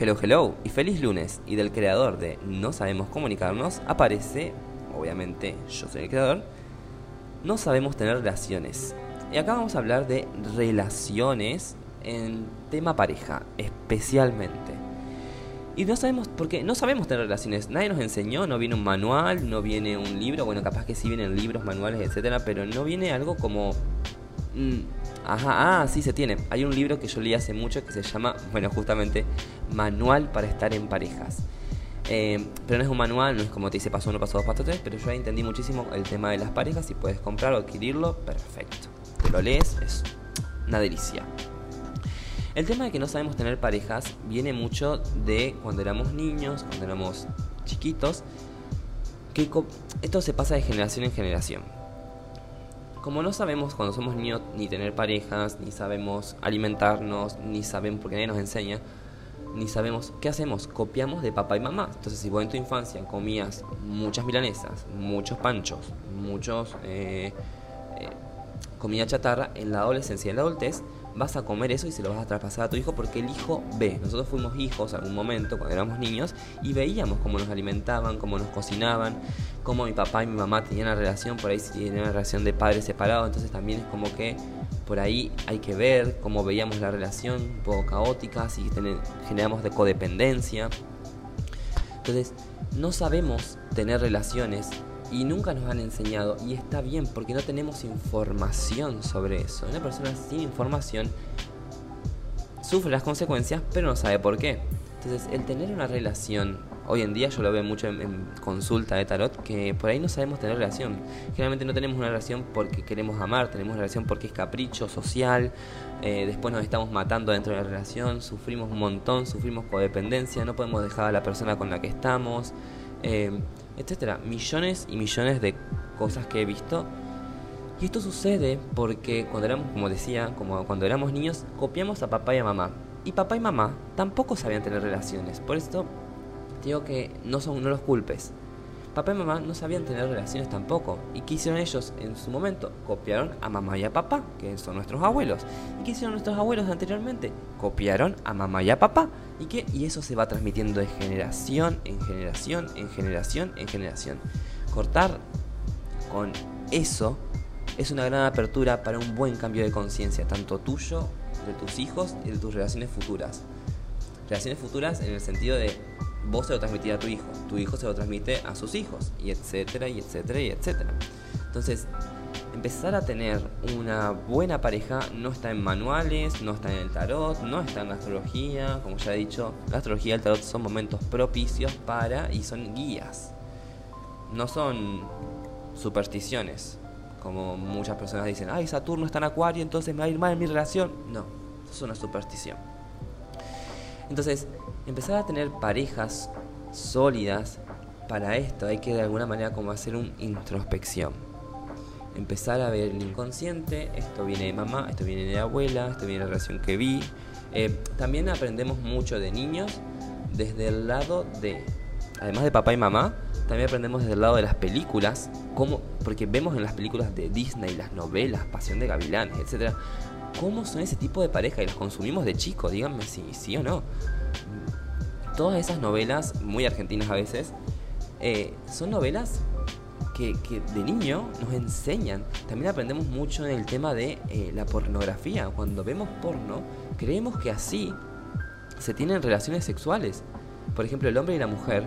Hello Hello y feliz lunes y del creador de No sabemos comunicarnos aparece, obviamente yo soy el creador, no sabemos tener relaciones. Y acá vamos a hablar de relaciones en tema pareja, especialmente. Y no sabemos, porque no sabemos tener relaciones, nadie nos enseñó, no viene un manual, no viene un libro, bueno, capaz que sí vienen libros, manuales, etcétera, pero no viene algo como... Mm, Ajá, ah, sí se tiene. Hay un libro que yo leí hace mucho que se llama, bueno, justamente, Manual para estar en parejas. Eh, pero no es un manual, no es como te dice paso uno, paso dos, paso tres, pero yo ahí entendí muchísimo el tema de las parejas. Si puedes comprar o adquirirlo, perfecto. Te lo lees, es una delicia. El tema de que no sabemos tener parejas viene mucho de cuando éramos niños, cuando éramos chiquitos, que esto se pasa de generación en generación como no sabemos cuando somos niños ni tener parejas, ni sabemos alimentarnos, ni sabemos porque nadie nos enseña, ni sabemos qué hacemos, copiamos de papá y mamá. Entonces, si vos en tu infancia comías muchas milanesas, muchos panchos, muchos eh, eh, comida chatarra, en la adolescencia y en la adultez vas a comer eso y se lo vas a traspasar a tu hijo porque el hijo ve. Nosotros fuimos hijos algún momento cuando éramos niños y veíamos cómo nos alimentaban, cómo nos cocinaban, cómo mi papá y mi mamá tenían una relación, por ahí si tenían una relación de padres separados, entonces también es como que por ahí hay que ver cómo veíamos la relación, un poco caótica, si generamos de codependencia. Entonces, no sabemos tener relaciones y nunca nos han enseñado y está bien porque no tenemos información sobre eso. Una persona sin información sufre las consecuencias pero no sabe por qué. Entonces el tener una relación, hoy en día yo lo veo mucho en, consulta de tarot, que por ahí no sabemos tener relación. Generalmente no tenemos una relación porque queremos amar, tenemos una relación porque es capricho social, eh, después nos estamos matando dentro de la relación, sufrimos un montón, sufrimos codependencia, no podemos dejar a la persona con la que estamos. Eh, etcétera. Millones y millones de cosas que he visto. Y esto sucede porque cuando éramos, como decía, como cuando éramos niños, copiamos a papá y a mamá. Y papá y mamá tampoco sabían tener relaciones. Por esto digo que no son no los culpes. Papá y mamá no sabían tener relaciones tampoco. ¿Y qué hicieron ellos en su momento? Copiaron a mamá y a papá, que son nuestros abuelos. ¿Y qué hicieron nuestros abuelos anteriormente? Copiaron a mamá y a papá. ¿Y qué? Y eso se va transmitiendo de generación en generación, en generación, en generación. Cortar con eso es una gran apertura para un buen cambio de conciencia, tanto tuyo, de tus hijos y de tus relaciones futuras. Relaciones futuras en el sentido de vos se lo transmitís a tu hijo, tu hijo se lo transmite a sus hijos, y etcétera, y etcétera, y etcétera. Entonces, empezar a tener una buena pareja no está en manuales, no está en el tarot, no está en la astrología, como ya he dicho, la astrología y el tarot son momentos propicios para y son guías. No son supersticiones, como muchas personas dicen, ay, Saturno está en Acuario, entonces me va a ir mal en mi relación. No, es una superstición. Entonces, empezar a tener parejas sólidas, para esto hay que de alguna manera como hacer una introspección. Empezar a ver el inconsciente, esto viene de mamá, esto viene de abuela, esto viene de la relación que vi. Eh, también aprendemos mucho de niños desde el lado de, además de papá y mamá, también aprendemos desde el lado de las películas, como, porque vemos en las películas de Disney, las novelas, Pasión de Gavilanes, etcétera, cómo son ese tipo de pareja y las consumimos de chico, díganme si sí o no. Todas esas novelas, muy argentinas a veces, eh, son novelas que, de niño nos enseñan. También aprendemos mucho en el tema de eh, la pornografía. Cuando vemos porno, creemos que así se tienen relaciones sexuales. Por ejemplo, el hombre y la mujer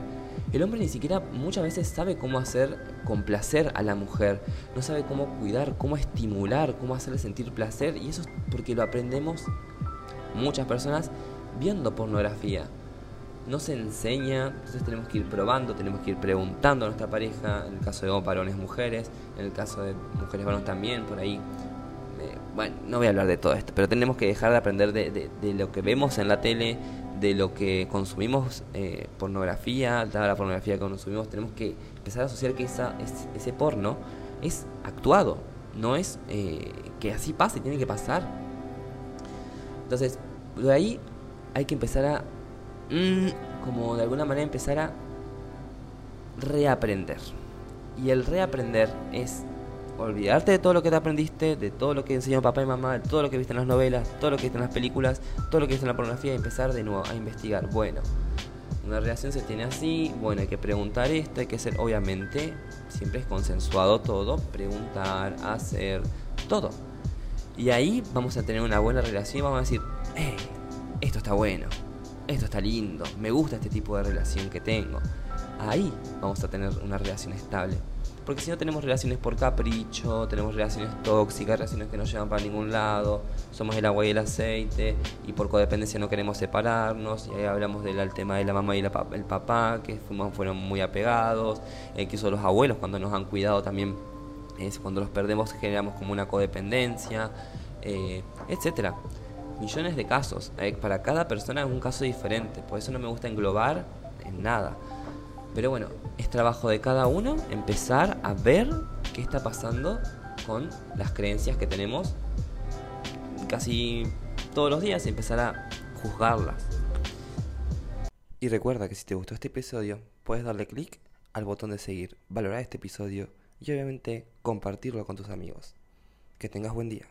el hombre ni siquiera muchas veces sabe cómo hacer complacer a la mujer, no sabe cómo cuidar, cómo estimular, cómo hacerle sentir placer y eso es porque lo aprendemos muchas personas viendo pornografía. No se enseña, entonces tenemos que ir probando, tenemos que ir preguntando a nuestra pareja, en el caso de varones mujeres, en el caso de mujeres varones también, por ahí. Bueno, no voy a hablar de todo esto, pero tenemos que dejar de aprender de, de lo que vemos en la tele, de lo que consumimos eh, pornografía, dada la pornografía que consumimos, tenemos que empezar a asociar que esa, ese porno es actuado, no es eh, que así pase, tiene que pasar. Entonces, de ahí hay que empezar a, como de alguna manera empezar a reaprender. Y el reaprender es, olvidarte de todo lo que te aprendiste, de todo lo que enseñó papá y mamá, de todo lo que viste en las novelas, todo lo que viste en las películas, todo lo que viste en la pornografía y empezar de nuevo a investigar. Bueno, una relación se tiene así, bueno, hay que preguntar esto, hay que ser, obviamente, siempre es consensuado todo, preguntar, hacer, todo. Y ahí vamos a tener una buena relación vamos a decir, eh, esto está bueno, esto está lindo, me gusta este tipo de relación que tengo. Ahí vamos a tener una relación estable. Porque si no tenemos relaciones por capricho, tenemos relaciones tóxicas, relaciones que no llevan para ningún lado, somos el agua y el aceite, y por codependencia no queremos separarnos, y ahí hablamos del tema de la mamá y el papá, que fueron muy apegados, incluso los abuelos cuando nos han cuidado también, cuando los perdemos generamos como una codependencia, eh, etcétera. Millones de casos, eh, para cada persona es un caso diferente, por eso no me gusta englobar en nada. Pero bueno, es trabajo de cada uno empezar a ver qué está pasando con las creencias que tenemos casi todos los días y empezar a juzgarlas. Y recuerda que si te gustó este episodio, puedes darle clic al botón de seguir, valorar este episodio y obviamente compartirlo con tus amigos. Que tengas buen día.